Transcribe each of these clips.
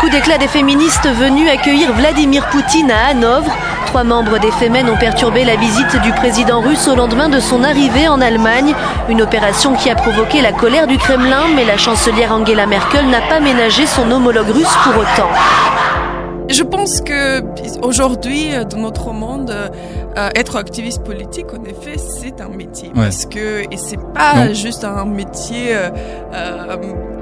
coup d'éclat des féministes venus accueillir Vladimir Poutine à Hanovre. Trois membres des Femen ont perturbé la visite du président russe au lendemain de son arrivée en Allemagne. Une opération qui a provoqué la colère du Kremlin, mais la chancelière Angela Merkel n'a pas ménagé son homologue russe pour autant. Je pense que aujourd'hui, dans notre monde, euh, être activiste politique, en effet, c'est un métier. Parce que, et c'est pas juste un métier euh,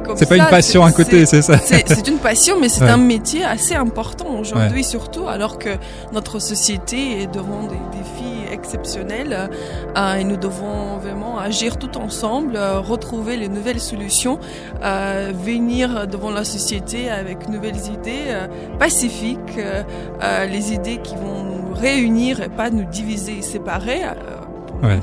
euh c'est pas une passion à côté, c'est ça. C'est une passion, mais c'est un métier assez important aujourd'hui, surtout alors que notre société est devant des défis exceptionnels euh, et nous devons vraiment agir tout ensemble, euh, retrouver les nouvelles solutions, euh, venir devant la société avec nouvelles idées pacifiques, les idées qui vont nous réunir et pas nous diviser et séparer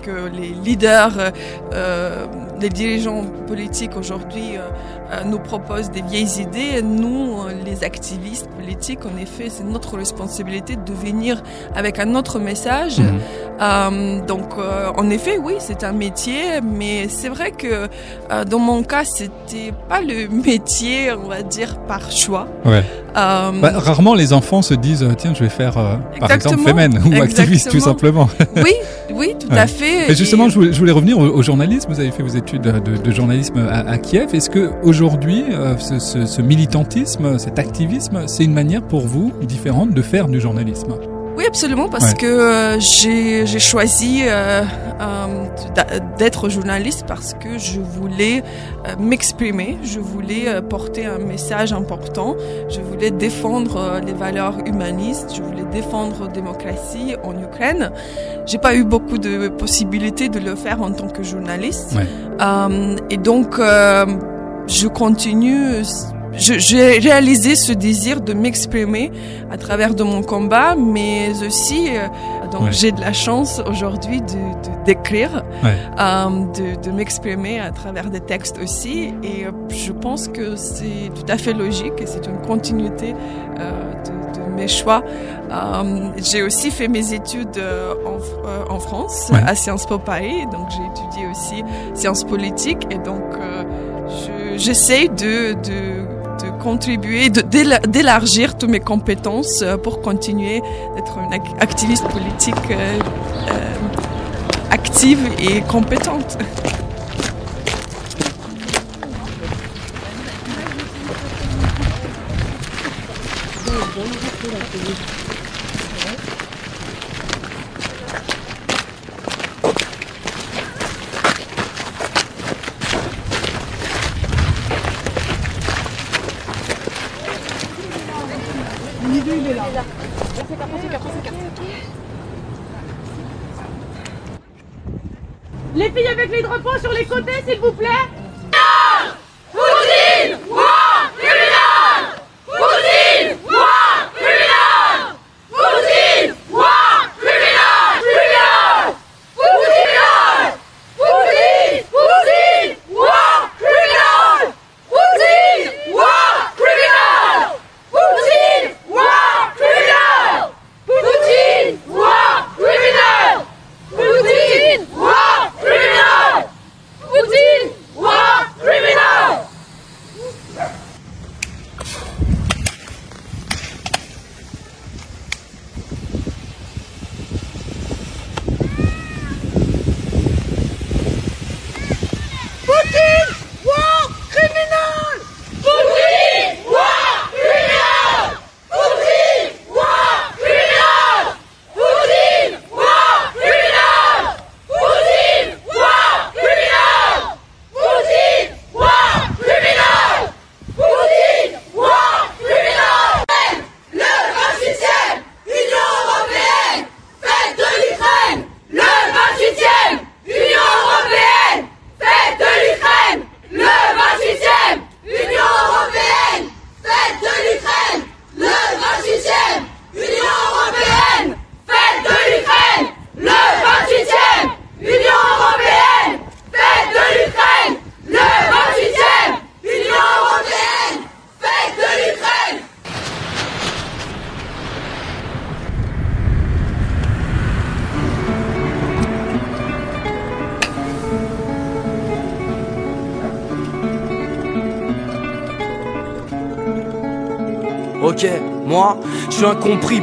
que les leaders, euh, euh, les dirigeants politiques aujourd'hui euh, euh, nous proposent des vieilles idées. Nous, les activistes politiques, en effet, c'est notre responsabilité de venir avec un autre message. Mhm. Euh, donc, en effet, oui, c'est un métier, mais c'est vrai que dans mon cas, c'était pas le métier, on va dire, par choix. Ouais. Bah, rarement les enfants se disent tiens, je vais faire par exemple fémène ou activiste tout simplement. oui, oui, tout à fait. Et justement, je, voulais, revenir au, journalisme. Vous avez fait vos études de, journalisme à, Kiev. Est-ce que aujourd'hui, euh, ce, militantisme, cet activisme, c'est une manière pour vous différente de faire du journalisme. Oui, absolument, parce que euh, j'ai choisi euh, d'être journaliste parce que je voulais m'exprimer, je voulais porter un message important, je voulais défendre les valeurs humanistes, je voulais défendre la démocratie en Ukraine. J'ai pas eu beaucoup de possibilités de le faire en tant que journaliste, et donc je continue, j'ai réalisé ce désir de m'exprimer à travers de mon combat, mais aussi euh, donc j'ai de la chance aujourd'hui de d'écrire, euh, de, de m'exprimer à travers des textes aussi, et euh, je pense que c'est tout à fait logique et c'est une continuité euh, de, de, mes choix. Euh, j'ai aussi fait mes études en, en France à Sciences Po Paris, donc j'ai étudié aussi sciences politiques. Et donc j'essaie de, de, contribuer, d'élargir toutes mes compétences euh, pour continuer d'être une activiste politique euh, euh, active et compétente. Les filles avec les côtés, s'il vous plaît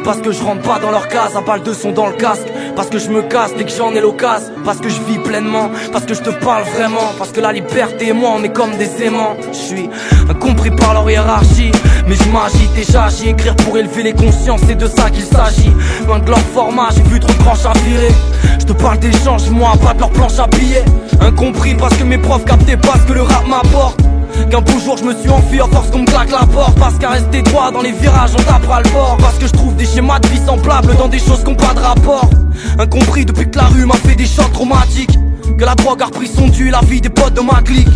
parce que je rentre pas dans leur case, à balle de son dans le casque, parce que je me casse dès que j'en ai l'occasion, parce que je vis pleinement, parce que je te parle vraiment, parce que la liberté et moi on est comme des aimants. Je suis incompris par leur hiérarchie, mais je m'agite déjà, j'y écrire pour élever les consciences, c'est de ça qu'il s'agit. Loin de leur format, j'ai vu trop de branches à virer. Je te parle moi pas de leur planche à billets. Incompris parce que mes profs captaient pas ce que le rap m'apporte. Qu'un beau jour je me suis enfui à force qu'on me claque la porte. Parce qu'à rester droit dans les virages on tapera le bord Parce que je trouve des schémas de vie semblables dans des choses qui n'ont pas de rapport. Incompris depuis que la rue m'a fait des chocs traumatiques. Que la drogue a repris son dû la vie des potes de ma clique.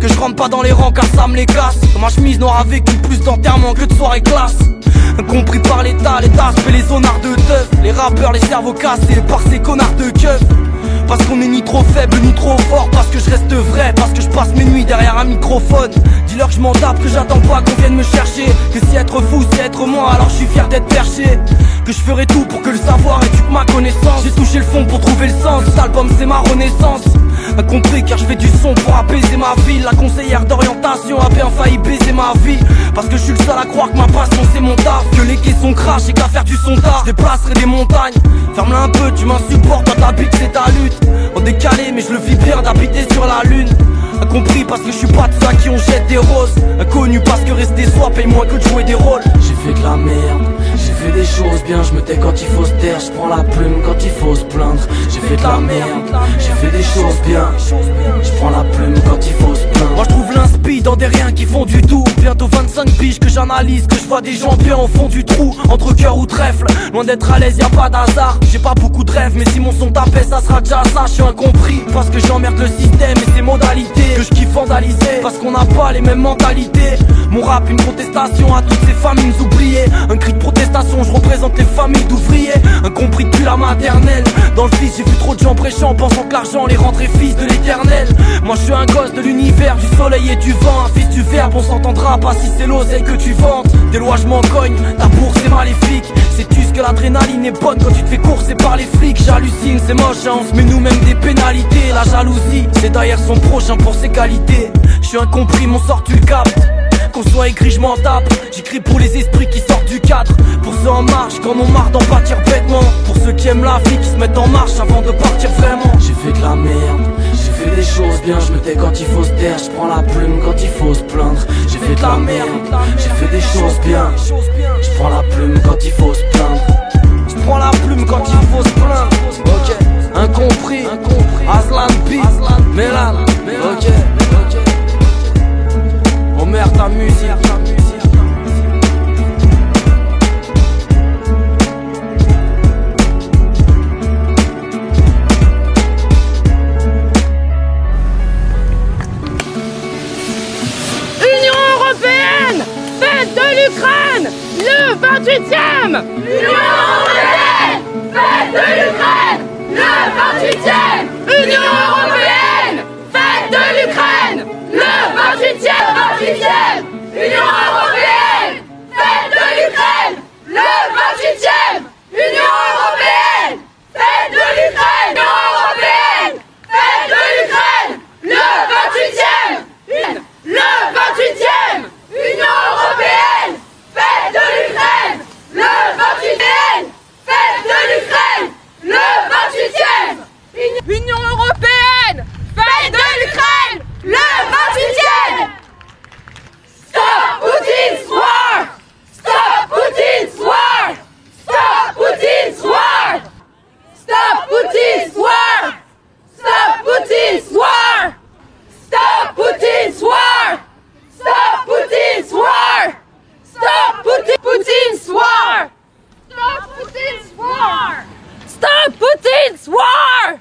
Que je rentre pas dans les rangs car ça me les casse Que ma chemise n'aura vécu plus d'enterrement que de soirée classe. Incompris par l'état, l'état fait les zonards de teuf. Les rappeurs, les cerveaux cassés par ces connards de keuf parce qu'on est ni trop faible ni trop fort Parce que je reste vrai Parce que je passe mes nuits derrière un microphone. Dis-leur que je m'en tape Que j'attends pas qu'on vienne me chercher. Que si être fou c'est être moi Alors je suis fier d'être perché. Que je ferai tout pour que le savoir éduque ma connaissance. J'ai touché le fond pour trouver le sens. Cet album c'est ma renaissance Incompris car je fais du son pour apaiser ma ville La conseillère d'orientation a bien failli baiser ma vie. Parce que je suis le seul à croire que ma passion c'est mon taf. Que les quais sont crash et qu'à faire du son tard Je déplacerai des montagnes. Ferme-la un peu tu m'insupportes Toi ta bite c'est ta lutte. En décalé mais je le vis bien d'habiter sur la lune. Incompris parce que je suis pas de ceux qui on jette des roses. Inconnu parce que rester soi paye moins que de jouer des rôles. J'ai fait de la merde, fait des choses bien Je me tais quand il faut se taire, je prends la plume quand il faut se plaindre. J'ai fait de la merde, j'ai fait des choses bien Je prends la plume quand il faut se plaindre Moi je trouve l'inspi dans des riens qui font du tout. Bientôt 25 piges que j'analyse Que je vois des gens bien au fond du trou. Entre cœur ou trèfle Loin d'être à l'aise y a pas d'hasard. J'ai pas beaucoup de rêves mais si mon son tapait ça sera déjà ça. Je suis incompris parce que j'emmerde le système et ses modalités Que je kiffe vandaliser. Parce qu'on n'a pas les mêmes mentalités. Mon rap une protestation à toutes ces familles oubliées. Un cri de protestation je représente les familles d'ouvriers. Incompris depuis la maternelle. Dans le fils j'ai vu trop de gens prêchant Pensant que l'argent les rendrait fils de l'éternel. Moi je suis un gosse de l'univers Du soleil et du vent Un fils du verbe on s'entendra pas si c'est l'oseille que tu vantes Des lois je m'en cogne Ta bourse est maléfique Sais-tu ce que l'adrénaline est bonne quand tu te fais courser par les flics J'hallucine c'est moche hein, on nous-mêmes des pénalités La jalousie c'est derrière son prochain pour ses qualités Je suis incompris mon sort tu le captes qu'on soit écrit, je m'en tape. J'écris pour les esprits qui sortent du cadre. Pour ceux en marche, quand on marre d'en pâtir bêtement. Pour ceux qui aiment la vie, qui se mettent en marche avant de partir vraiment. J'ai fait de la merde, des choses bien. Je me tais quand il faut se taire, je prends la plume quand il faut se plaindre. J'ai fait de la merde, j'ai fait des choses bien. Je prends la plume quand il faut se plaindre. Je prends la plume quand il faut se plaindre. Ok, incompris, Aslan P, Mélan, ok. Oh merde ta musique l'Ukraine Le 28e Union européenne Fête de l'Ukraine Le 28e Union européenne Fête de l'Ukraine Le 28e 28e Union européenne Fête de l'Ukraine Le 28e Union européenne Fête de l'Ukraine Union européenne Fête de l'Ukraine Le 28e le 28e Union Européenne Fête de l'Ukraine Le 28e Fête de l'Ukraine Le 28e Union Européenne Fête de l'Ukraine Le 28e Stop Putin's war Stop Putin's war Stop Putin's war Stop Putin's war Stop Putin's war Stop Putin's war! Stop Putin's war! Stop Putin Putin's war! Stop Putin's war! Stop Putin's war!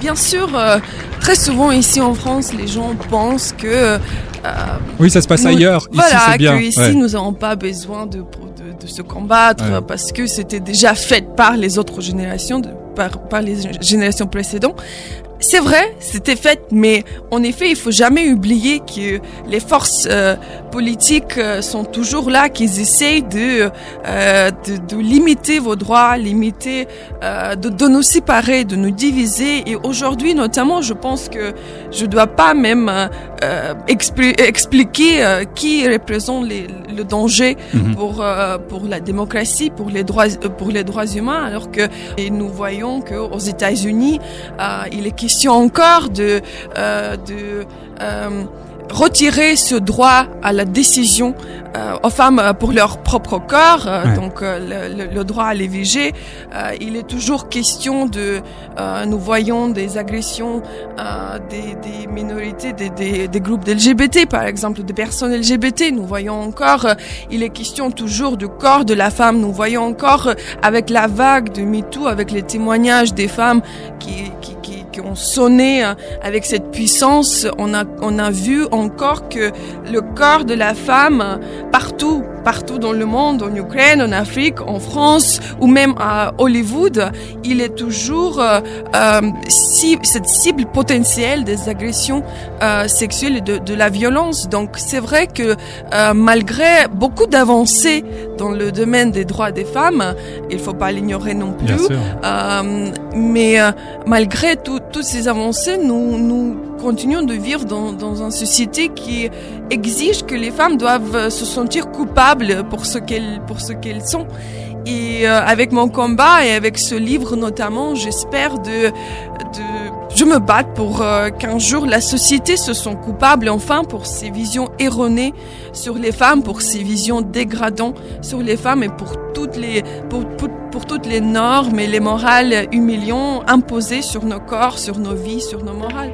Bien sûr, euh, très souvent ici en France, les gens pensent que euh, Oui, ça se passe nous- ailleurs. Ici, voilà, c'est bien. que ici Ouais. nous n'avons pas besoin de, de, de se combattre Ouais. parce que c'était déjà fait par les autres générations, de- par, les générations précédentes. C'est vrai, c'était fait, mais en effet, il faut jamais oublier que les forces euh, politiques euh, sont toujours là, qu'ils essayent de, euh, de, de, limiter vos droits, limiter, euh, de, de, nous séparer, de nous diviser. Et aujourd'hui, notamment, je pense que je dois pas même euh, expli expliquer qui représente les, le danger mm-hmm. pour pour la démocratie, pour les droits pour les droits humains, alors que et nous voyons que aux États-Unis, il est question encore de, euh, de euh, retirer ce droit à la décision euh, aux femmes euh, pour leur propre corps, ouais. donc le, le, droit à l'IVG. il est toujours question de, nous voyons des agressions des, des, minorités, des, des, des groupes LGBT, par exemple, des personnes LGBT. Nous voyons encore, il est question toujours du corps de la femme. Nous voyons encore avec la vague de MeToo, avec les témoignages des femmes qui, qui, qui, ont sonné avec cette puissance, on a, on a vu encore que le corps de la femme partout, partout dans le monde, en Ukraine, en Afrique, en France ou même à Hollywood, il est toujours euh, euh, cette cible potentielle des agressions euh, sexuelles et de, de, la violence. Donc c'est vrai que euh, malgré beaucoup d'avancées dans le domaine des droits des femmes, il faut pas l'ignorer non plus, mais euh, malgré toutes ces avancées, nous, nous continuons de vivre dans, dans une société qui exige que les femmes doivent se sentir coupables pour ce qu'elles pour ce qu'elles sont. Et euh, avec mon combat et avec ce livre notamment, j'espère de, de je me batte pour euh, qu'un jour la société se sent coupable enfin pour ses visions erronées sur les femmes, pour ses visions dégradantes sur les femmes et pour toutes les pour, pour, pour toutes les normes et les morales humiliantes imposées sur nos corps, sur nos vies, sur nos morales.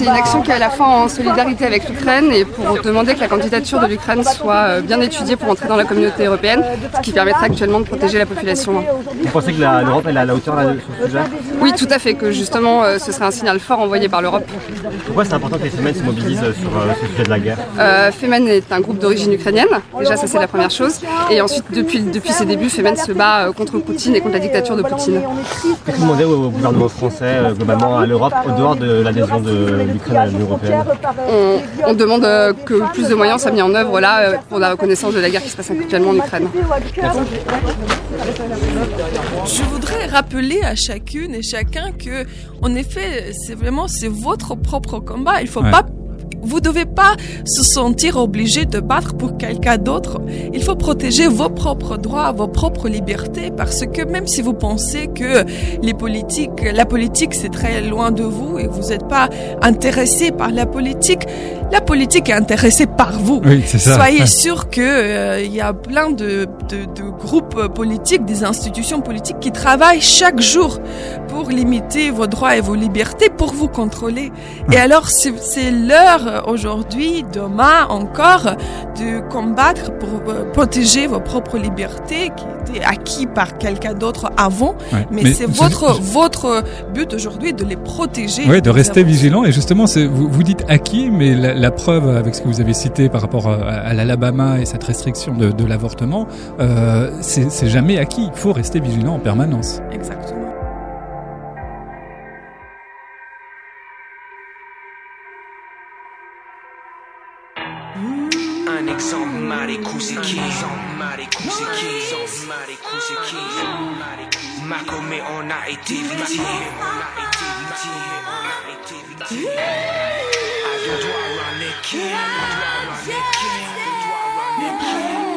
C'est une action qui est à la fois en solidarité avec l'Ukraine et pour demander que la candidature de l'Ukraine soit euh, bien étudiée pour entrer dans la communauté européenne, ce qui permettrait actuellement de protéger la population. Vous pensez que l'Europe est à la hauteur sur ce sujet Oui, tout à fait, que justement euh, ce serait un signal fort envoyé par l'Europe. Pourquoi c'est important que les Femen se mobilisent sur ce sujet de la guerre? Euh, Femen est un groupe d'origine ukrainienne, déjà ça c'est la première chose. Et ensuite, depuis, depuis ses débuts, Femen se bat contre Poutine et contre la dictature de Poutine. Qu'est-ce que vous demandez au gouvernement français, globalement à l'Europe, au dehors de l'adhésion de l'Ukraine à l'Union européenne on, demande euh, que plus de moyens soient mis en œuvre là, euh, pour la reconnaissance de la guerre qui se passe actuellement en Ukraine. Je voudrais rappeler à chacune et chacun que, en effet, c'est vraiment c'est votre propre combat. Il faut pas vous devez pas se sentir obligé de battre pour quelqu'un d'autre. Il faut protéger vos propres droits, vos propres libertés, parce que même si vous pensez que les politiques, la politique c'est très loin de vous et vous n'êtes pas intéressé par la politique, la politique est intéressée par vous. Oui, ça. Soyez sûr que euh, il y a plein de, de, de groupes politiques, des institutions politiques qui travaillent chaque jour pour limiter vos droits et vos libertés, pour vous contrôler. Et alors c'est l'heure aujourd'hui, demain encore, de combattre pour euh, protéger vos propres libertés qui étaient acquis par quelqu'un d'autre avant. mais, c'est votre, votre but aujourd'hui de les protéger. Oui, de rester vigilant. Et justement, vous, vous dites acquis, mais la, preuve avec ce que vous avez cité par rapport à, l'Alabama et cette restriction de, de l'avortement, euh, c'est jamais acquis. Il faut rester vigilant en permanence. Exactement. keys on Marie Cousin keys on Marie Cousin keys on Mako me on I don't want to run it I don't want to run it I don't want to run it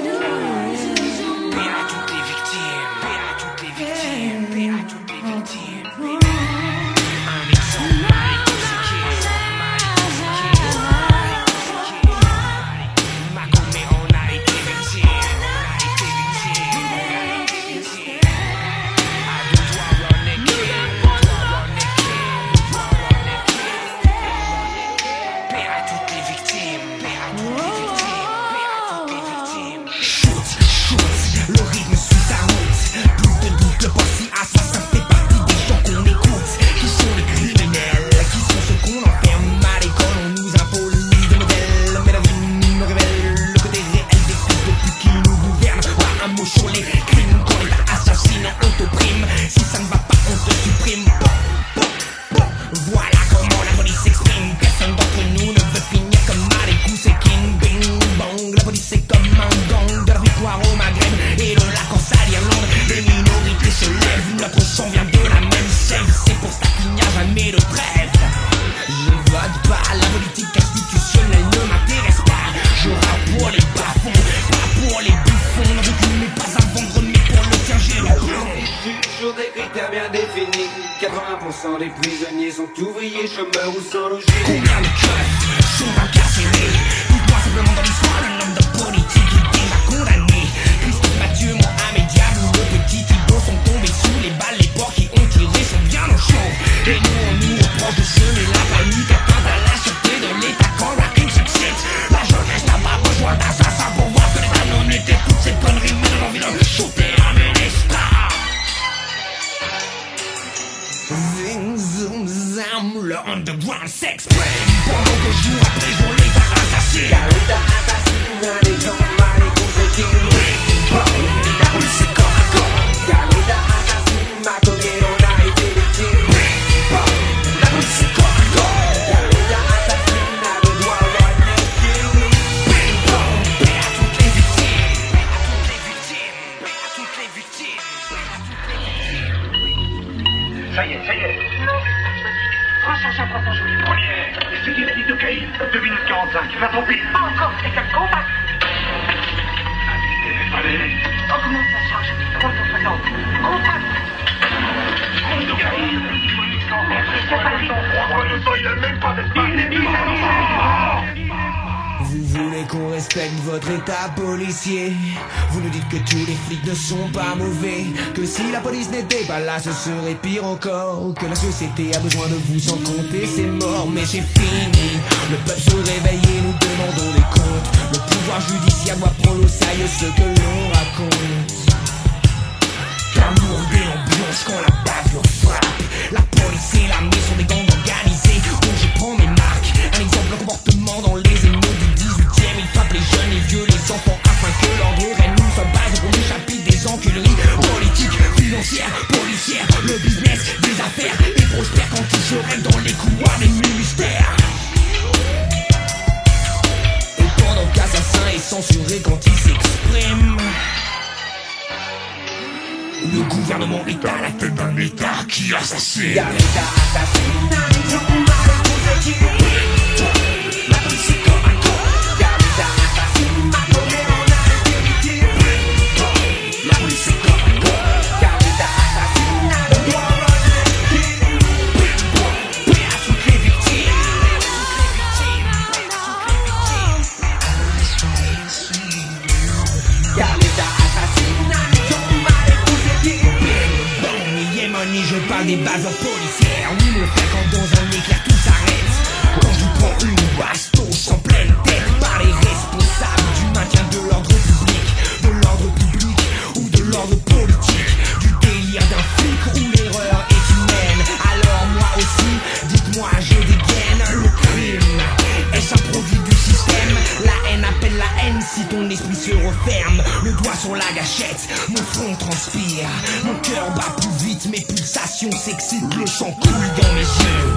Que si la police n'était pas là, ce serait pire encore. Que la société a besoin de vous sans compter ses morts. Mais c'est fini. Le peuple se réveille et nous demandons des comptes. Le pouvoir judiciaire doit prendre au sérieux ce que l'on raconte. Politiques, financières, policières. Le business des affaires et prospère quand ils se règlent dans les couloirs des ministères. Et pendant qu'assassin est censuré quand il s'exprime. Le gouvernement est à la tête d'un État qui assassine. Des bases policières. Oui, frère, quand dans un éclair tout s'arrête. Quand je prends une bastos en pleine tête par les responsables du maintien de l'ordre public, de l'ordre public ou de l'ordre politique, du délire d'un flic où l'erreur est humaine. Alors moi aussi, dites-moi, je dégaine le crime. Est-ce un produit du système La haine appelle la haine si ton esprit se referme. Sur la gâchette, mon front transpire. Mon cœur bat plus vite, mes pulsations s'excitent, le sang coule dans mes yeux.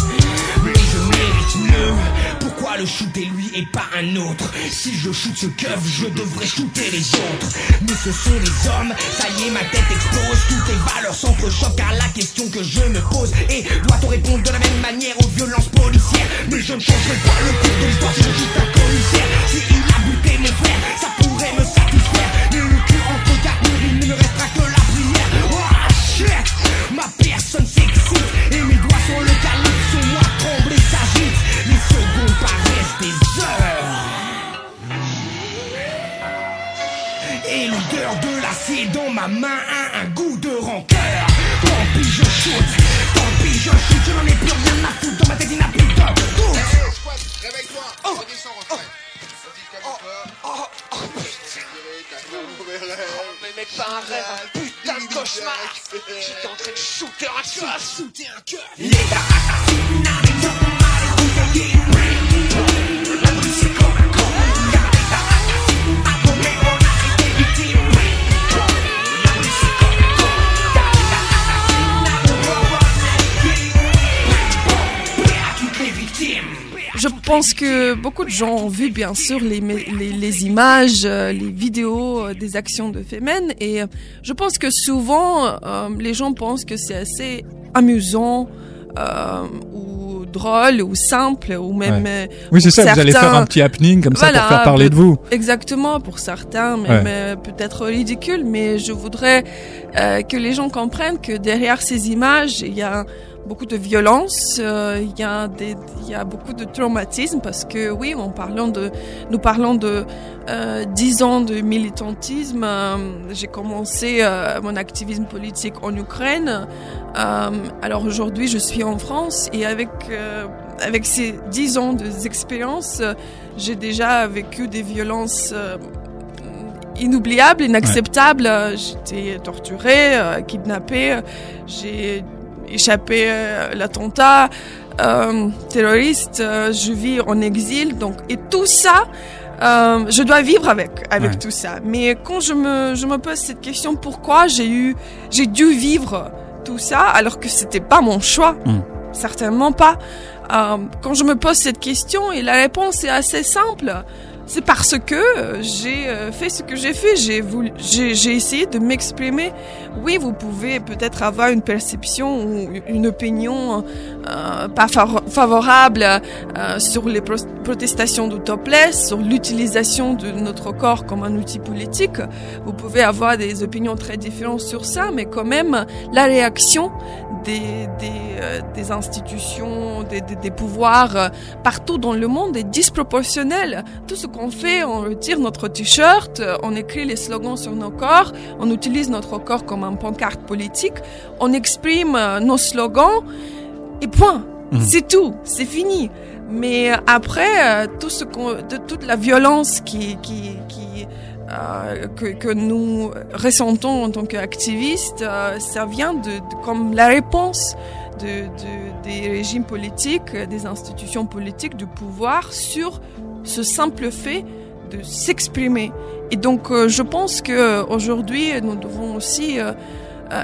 Mais je mérite mieux. Pourquoi le shooter lui et pas un autre? Si je shoot ce keuf, je devrais shooter les autres. Mais ce sont les hommes, ça y est, ma tête explose. Toutes les valeurs s'entrechoquent car la question que je me pose est doit-on répondre de la même manière aux violences policières? Mais je ne changerai pas le beaucoup de gens ont vu bien sûr les, les, les images, euh, les vidéos euh, des actions de Femen et euh, je pense que souvent euh, les gens pensent que c'est assez amusant euh, ou drôle ou simple ou même Ouais. Oui, c'est ça, vous allez faire un petit happening comme ça pour faire parler de vous. Exactement, pour certains, même Ouais. peut-être ridicule, mais je voudrais euh, que les gens comprennent que derrière ces images, il y a beaucoup de violence, euh, il y a des, il y a beaucoup de traumatisme parce que oui, en parlant de, nous parlons de euh, 10 ans de militantisme. euh, J'ai commencé euh, mon activisme politique en Ukraine. Alors aujourd'hui, je suis en France et avec avec ces 10 ans d'expérience, j'ai déjà vécu des violences inoubliables, inacceptables. Euh, J'étais torturée, euh, kidnappée, j'ai échappé à l'attentat euh, terroriste, euh, je vis en exil, donc et tout ça. Euh, je dois vivre avec avec Ouais. tout ça. Mais quand je me je me pose cette question, pourquoi j'ai eu j'ai dû vivre tout ça alors que c'était pas mon choix, Mm. certainement pas. Euh, quand je me pose cette question et la réponse est assez simple, c'est parce que euh, j'ai euh, fait ce que j'ai fait. J'ai voulu, j'ai, essayé de m'exprimer. Oui, vous pouvez peut-être avoir une perception ou une opinion euh, pas favo- favorable euh, sur les pro- protestations de topless, sur l'utilisation de notre corps comme un outil politique. Vous pouvez avoir des opinions très différentes sur ça, mais quand même, la réaction des, des, euh, des institutions, des, des, des pouvoirs euh, partout dans le monde est disproportionnelle. Tout ce qu'on fait, on retire notre t-shirt, on écrit les slogans sur nos corps, on utilise notre corps comme un pancarte politique, on exprime euh, nos slogans et point. Mhm. C'est tout, c'est fini. Mais euh, après, euh, tout ce qu'on, de toute la violence qui, qui, qui euh, que, que nous ressentons en tant qu'activistes, euh, ça vient de, de- comme la réponse de, de- des régimes politiques, des institutions politiques, du pouvoir sur ce simple fait de s'exprimer. Et donc, euh, je pense que euh, aujourd'hui, nous devons aussi euh,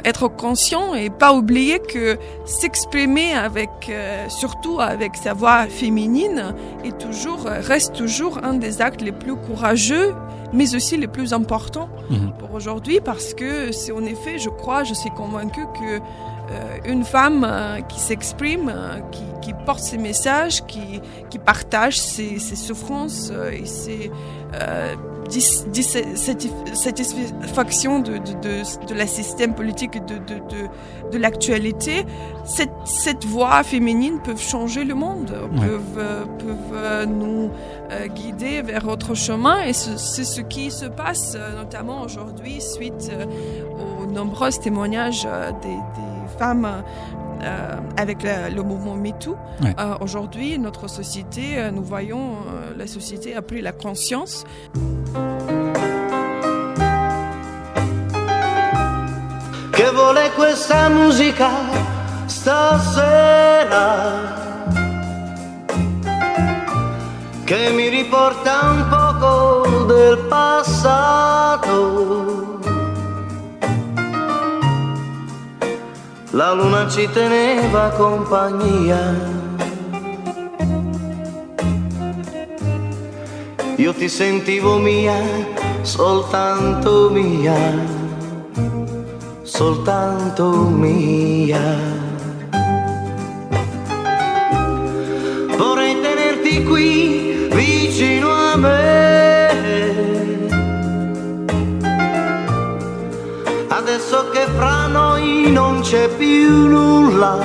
être conscients et pas oublier que s'exprimer avec, euh, surtout avec sa voix féminine, est toujours reste toujours un des actes les plus courageux, mais aussi les plus importants Mhm. pour aujourd'hui, parce que c'est en effet, je crois, je suis convaincue que une femme euh, qui s'exprime, euh, qui, qui porte ses messages, qui, qui partage ses, ses souffrances euh, et ses euh, satisfaction de, de, de, de la système politique et de, de, de, de l'actualité, cette, cette voix féminine peut changer le monde, peuvent, euh, peuvent euh, nous euh, guider vers autre chemin et ce- c'est ce qui se passe euh, notamment aujourd'hui suite euh, aux nombreux témoignages euh, des, des femmes euh, avec la- le mouvement MeToo. Ouais. Euh, aujourd'hui, notre société, euh, nous voyons, euh, la société a pris la conscience Che vuole questa musica? Stasera? Che mi riporta un poco del passato. La luna ci teneva compagnia. Io ti sentivo mia, soltanto mia soltanto mia. Vorrei tenerti qui vicino a me. Adesso che fra noi non c'è più nulla.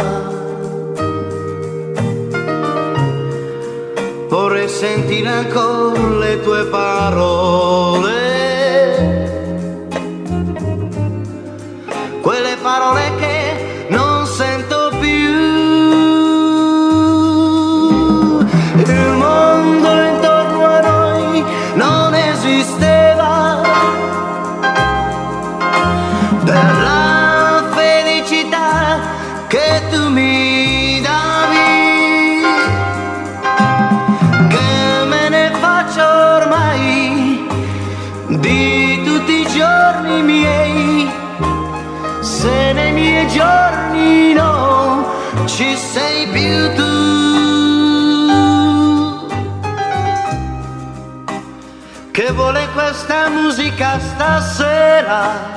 Vorrei sentire ancora le tue parole. quelle parole che non sento più. Il mondo intorno a noi non esisteva. Musica stasera?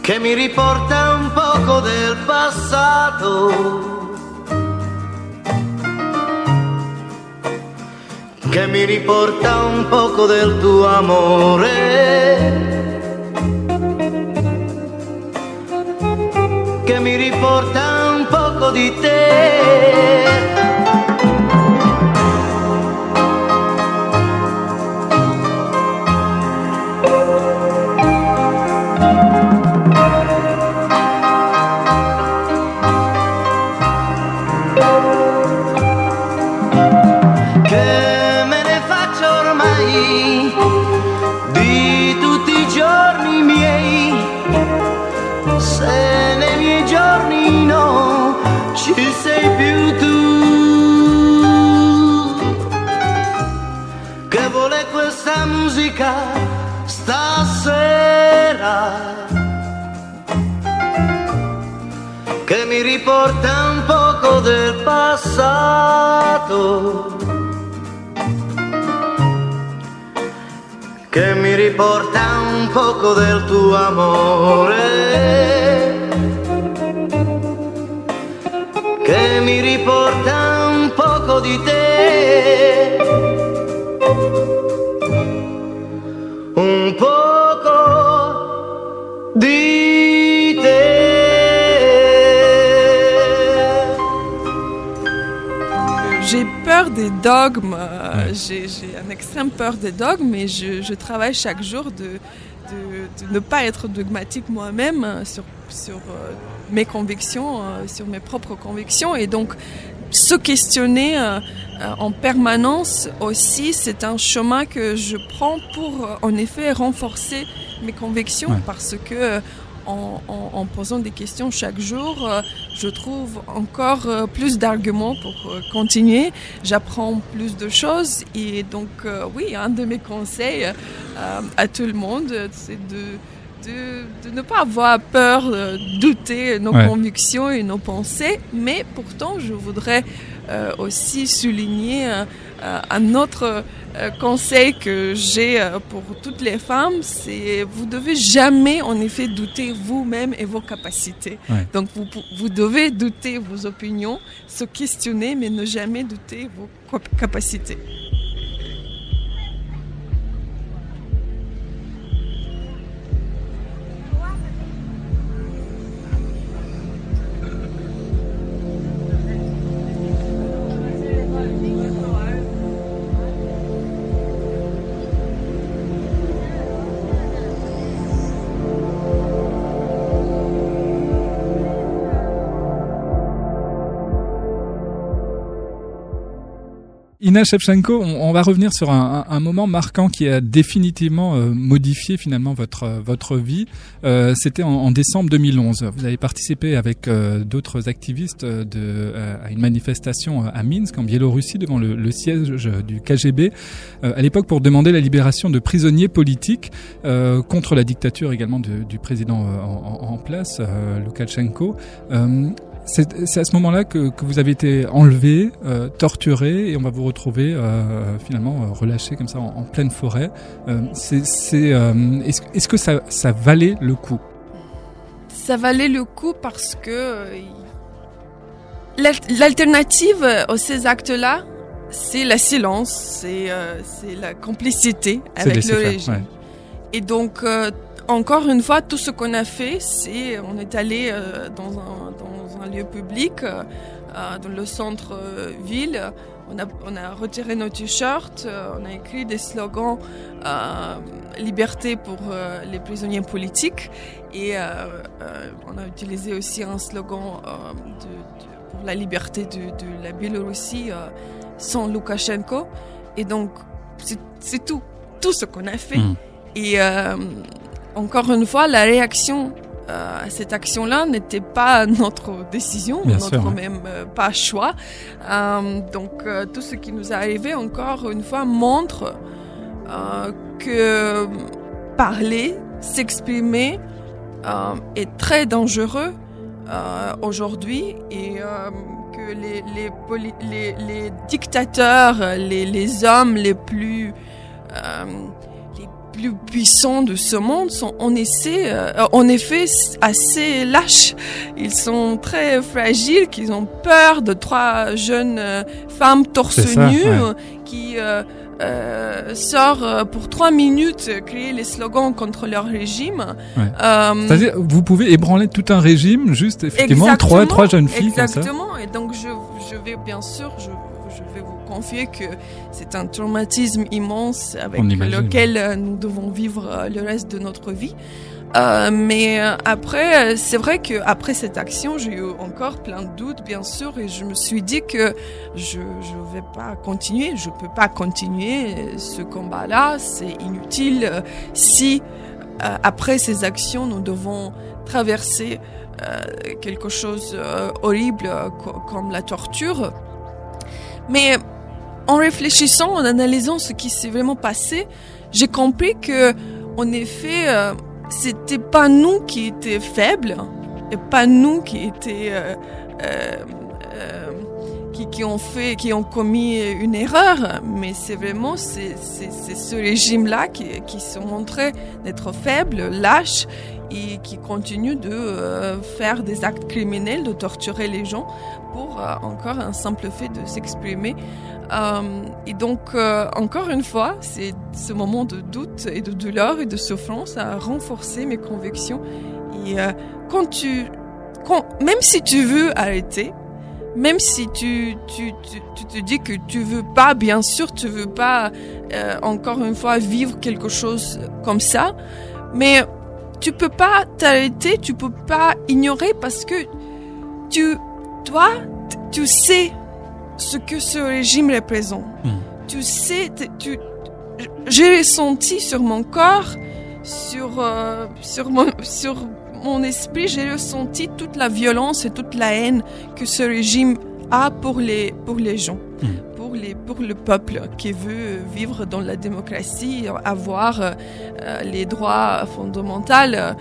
Che mi riporta un poco del passato. Che mi riporta un poco del tuo amore. che mi riporta un poco di te. Sei più tu che vuole questa musica stasera? Che mi riporta un poco del passato. Che mi riporta un poco del tuo amore, un un. J'ai peur des dogmes. J'ai une extrême peur des dogmes, mais je travaille chaque jour de, de, ne pas être dogmatique moi-même euh, sur, sur euh, mes convictions, euh, sur mes propres convictions. Et donc, se questionner euh, en permanence aussi, c'est un chemin que je prends pour, en effet, renforcer mes convictions Ouais. parce que en, en- en posant des questions chaque jour, euh, je trouve encore euh, plus d'arguments pour euh, continuer. J'apprends plus de choses et donc oui, un de mes conseils à tout le monde, c'est de, de, de ne pas avoir peur, de douter nos Ouais. convictions et nos pensées, mais pourtant je voudrais aussi souligner un autre conseil que j'ai euh, pour toutes les femmes, c'est vous devez jamais en effet douter vous-même et vos capacités. Ouais. Donc vous, vous devez douter vos opinions, se questionner, mais ne jamais douter vos cap- capacités. Ina Shevchenko, on, va revenir sur un, moment marquant qui a définitivement euh, modifié finalement votre euh, vie. Euh, C'était en, décembre 2011. Vous avez participé avec d'autres activistes à une manifestation à Minsk en Biélorussie devant le, siège du KGB à l'époque pour demander la libération de prisonniers politiques contre la dictature également du président en, en- place, Loukachenko. Euh, c'est à ce moment-là que, que vous avez été enlevé, euh, torturé, et on va vous retrouver euh, finalement euh, relâché comme ça en, en pleine forêt. Est-ce, que ça, ça valait le coup? Ça valait le coup parce que l'al- l'alternative à ces actes-là, c'est la silence, c'est euh, la complicité avec le régime. ouais. Et donc, euh, encore une fois, tout ce qu'on a fait, c'est on est allé euh, dans, un, dans un lieu public, euh, euh, dans le centre-ville. On a, on a retiré nos t-shirts, euh, on a écrit des slogans euh, liberté pour euh, les prisonniers politiques et on a utilisé aussi un slogan de, de- pour la liberté de, de la Biélorussie sans Loukachenko. Et donc, c'est tout, tout ce qu'on a fait. Mhm. Et encore une fois, la réaction euh, cette action-là n'était pas notre décision, Bien notre sûr, même euh, pas choix. Euh, donc euh, tout ce qui nous est arrivé, encore une fois, montre que parler, s'exprimer est très dangereux aujourd'hui et que les, les, poli- les, les dictateurs, les, hommes les plus plus puissants de ce monde sont en effet, euh, en effet assez lâches. Ils sont très fragiles, qu'ils ont peur de trois jeunes euh, femmes torse C'est ça, nu ouais. euh, qui euh, sortent euh, pour trois minutes crier les slogans contre leur régime. Ouais. Euh, C'est-à-dire, vous pouvez ébranler tout un régime juste effectivement trois, trois jeunes filles comme ça. Exactement. Et donc, je, je vais, bien sûr, je, confier que c'est un traumatisme immense avec lequel euh, nous devons vivre euh, le reste de notre vie. Euh, mais après, c'est vrai que après cette action, j'ai eu encore plein de doutes, bien sûr, et je me suis dit que je je vais pas continuer, je peux pas continuer ce combat-là, c'est inutile. Si euh, après ces actions, nous devons traverser euh, quelque chose horrible co- comme la torture. Mais en réfléchissant, en analysant ce qui s'est vraiment passé, j'ai compris que, en effet, euh, c'était pas nous qui étions faibles, et pas nous qui étions euh, euh, euh, qui, ont fait, qui ont commis une erreur, mais c'est vraiment c'est ce régime-là qui qui se montrait d'être faible, lâche et qui continue de euh, faire des actes criminels, de torturer les gens pour euh, encore un simple fait de s'exprimer. Euh, et donc, encore une fois, c'est ce moment de doute et de douleur et de souffrance a renforcé mes convictions. Et quand tu, quand, même si tu veux arrêter, même si tu, tu, tu, te dis que tu veux pas, bien sûr, tu veux pas, encore une fois, vivre quelque chose comme ça, mais tu peux pas t'arrêter, tu peux pas ignorer parce que tu, toi, tu sais ce que ce régime représente. Tu sais, tu, j'ai ressenti sur mon corps, sur, euh, sur, mon, sur mon esprit, j'ai ressenti toute la violence et toute la haine que ce régime a pour les, pour les gens, pour, le peuple qui veut vivre dans la démocratie, avoir euh, les droits fondamentaux euh,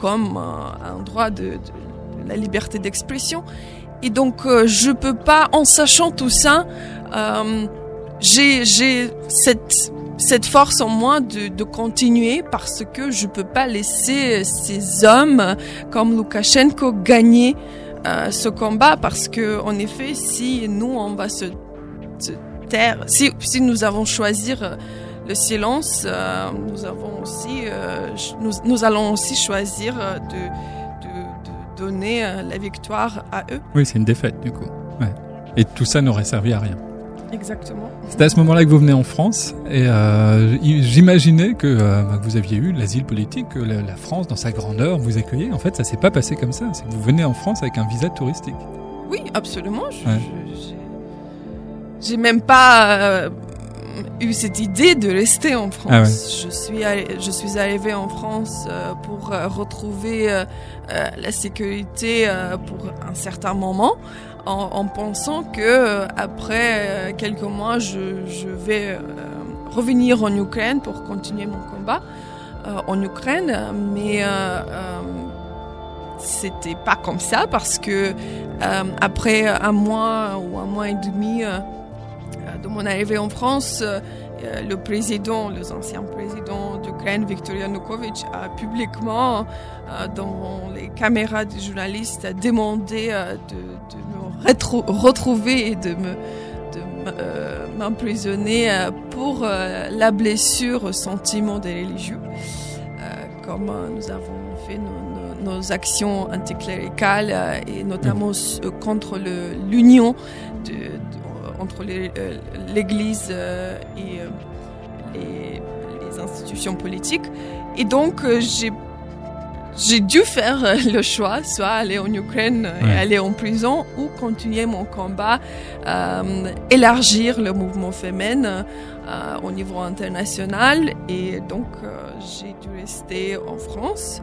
comme euh, un droit de, la liberté d'expression. Et donc, je peux pas, en sachant tout ça, j'ai cette force en moi de, continuer parce que je peux pas laisser ces hommes comme Loukachenko gagner ce combat parce que en effet si nous on va se, si si nous avons choisi euh, le silence euh, nous avons aussi euh, nous, nous allons aussi choisir de, de, de donner la victoire à eux Oui, c'est une défaite du coup. Ouais. Et tout ça n'aurait servi à rien. exactement C'est à ce moment-là que vous venez en France et euh, j'imaginais que, euh, bah, que vous aviez eu l'asile politique, que la, la France, dans sa grandeur, vous accueillait. En fait, ça s'est pas passé comme ça. C'est que vous venez en France avec un visa touristique. Oui, absolument. Je- Ouais. je- j'ai- même pas euh, eu cette idée de rester en France. Ah ouais. Je suis arri- je suis arrivée en France euh, pour euh, retrouver la sécurité pour un certain moment, en, en pensant que après quelques mois, je, je vais revenir en Ukraine pour continuer mon combat en Ukraine, mais c'était pas comme ça parce que après un mois ou un mois et demi de mon arrivée en France, euh, le président, le ancien président d'Ukraine, Viktor Yanukovych, a publiquement, euh, devant les caméras des journalistes, a demandé euh, de, de me retro- retrouver et de me de m'emprisonner pour la blessure au sentiment des religieux, comme nous avons fait nos, nos- nos actions anticléricales et notamment euh, contre l'union de- entre euh, l'Église euh, et euh, les, les institutions politiques. Et donc, j'ai j'ai dû faire le choix, soit aller en Ukraine et Ouais. aller en prison, ou continuer mon combat, euh, élargir le mouvement féminin euh, au niveau international. Et donc, euh, j'ai dû rester en France.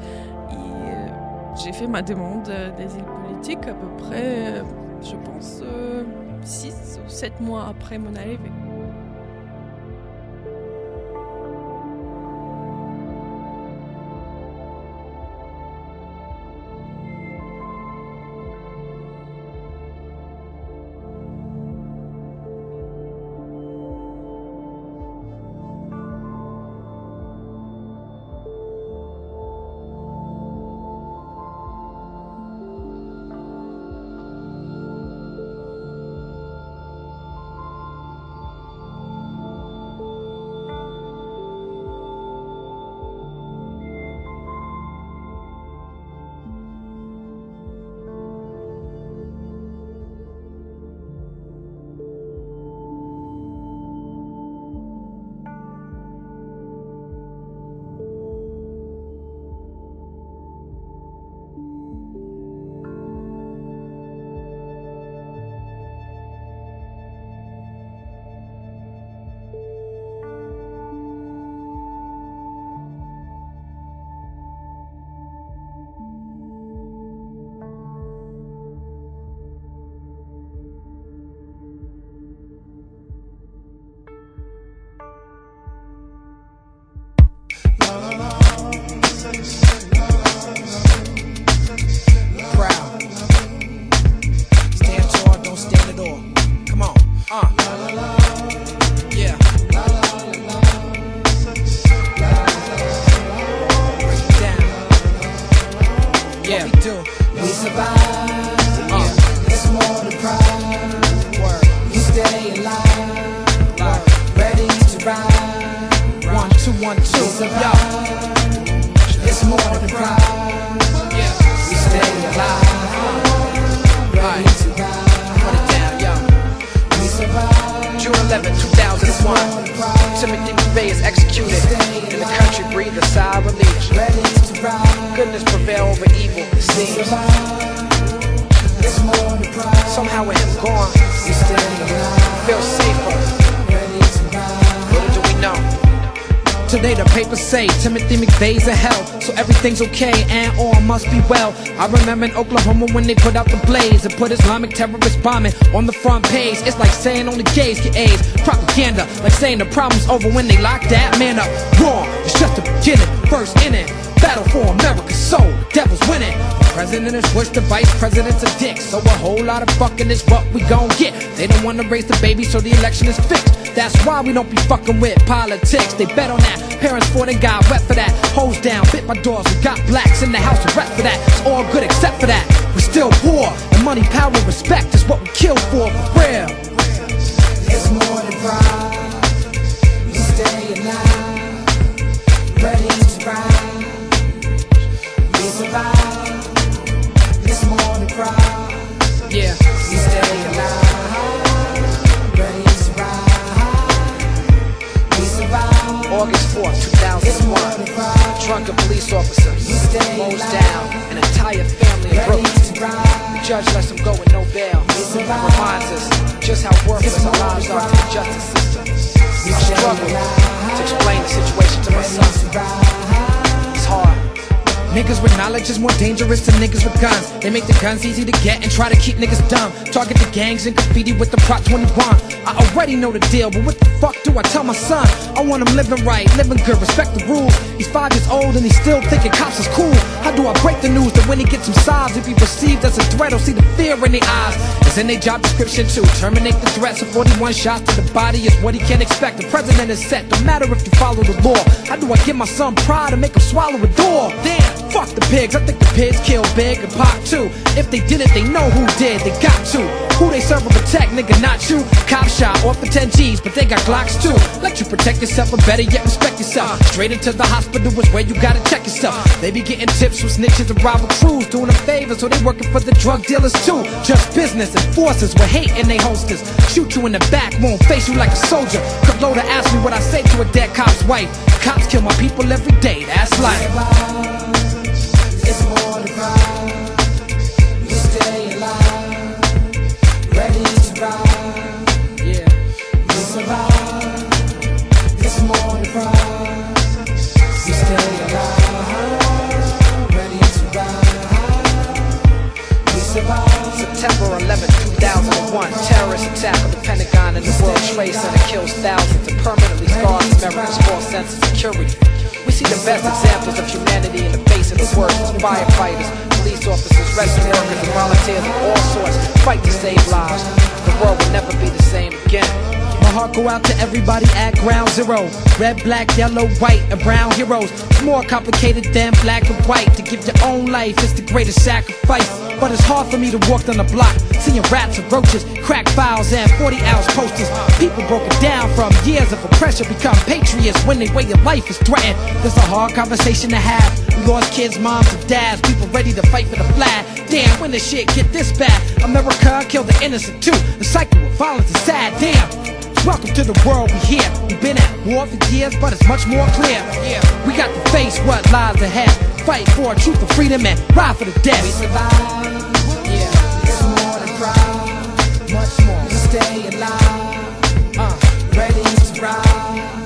Et j'ai fait ma demande d'asile politique à peu près, je pense, euh, six ou sept mois après mon arrivée. Today the papers say Timothy McVeigh's in hell, so everything's okay and all must be well. I remember in Oklahoma when they put out the blaze and put Islamic terrorist bombing on the front page. It's like saying only gays get AIDS. Propaganda, like saying the problem's over when they lock that man up. Wrong, it's just the beginning, first inning. Battle for America's soul, devil's winning. The president is Bush, the vice president's a dick. So a whole lot of fucking is what we gon' get. They don't wanna raise the baby, so the election is fixed. That's why we don't be fucking with politics. They bet on that. Parents fought and got wet for that. Hose down, bit my doors. We got blacks in the house to rep for that. It's all good except for that. We're still poor. And money, power, respect is what we kill for, for real. It's more than pride. We stay alive, August 4th, 2001. Drunken police officer mows down an entire family in Brooklyn. The judge lets him go with no bail. And reminds us just how worthless our lives are to the justice system. I struggle to explain the situation to my son. Niggas with knowledge is more dangerous than niggas with guns. They make the guns easy to get and try to keep niggas dumb. Target the gangs and graffiti with the Prop 21. I already know the deal, but what the fuck do I tell my son? I want him living right, living good, respect the rules. He's five years old and he's still thinking cops is cool. How do I break the news that when he gets some sobs, if he perceived as a threat, or see the fear in their eyes? It's in their job description too. Terminate the threats of 41 shots to the body is what he can expect. The president is set, no matter if you follow the law. How do I give my son pride and make him swallow a door? Damn, fuck the pigs. I think the pigs killed Big and Pop too. If they didn't, they know who did. They got to. Who they serve and protect, nigga, not you. Cop shot off for 10 G's, but they got Glocks too. Let you protect yourself, or better yet, respect yourself. Straight into the hospital is where you gotta check yourself. They be getting tips from snitches and rival crews, doing them favors, so they working for the drug dealers too. Just business and forces with hate in they holsters. Shoot you in the back, won't face you like a soldier. Could loader ask me what I say to a dead cop's wife. Cops kill my people every day, that's life. September 11, 2001, terrorist attack on the Pentagon and the World Trade Center kills thousands and permanently scars America's false sense of security. We see the best examples of humanity in the face of the worst firefighters, police officers, rescue workers, and volunteers of all sorts fight to save lives. The world will never be the same again. My heart go out to everybody at ground zero. Red, black, yellow, white, and brown heroes. It's more complicated than black and white. To give your own life is the greatest sacrifice. But it's hard for me to walk down the block, seeing rats and roaches, crack files, and 40 ounce posters. People broken down from years of oppression become patriots when their way of life is threatened. There's a hard conversation to have. We lost kids, moms, and dads, people ready to fight for the flag. Damn, when the shit get this bad, America killed the innocent too. The cycle of violence is sad, damn. Welcome to the world we here. We've been at war for years, but it's much more clear. We got to face what lies ahead fight for a truth of freedom and ride for the death. We survive. Yeah. It's more than proud. Much more. We stay alive. Uh, ready to ride.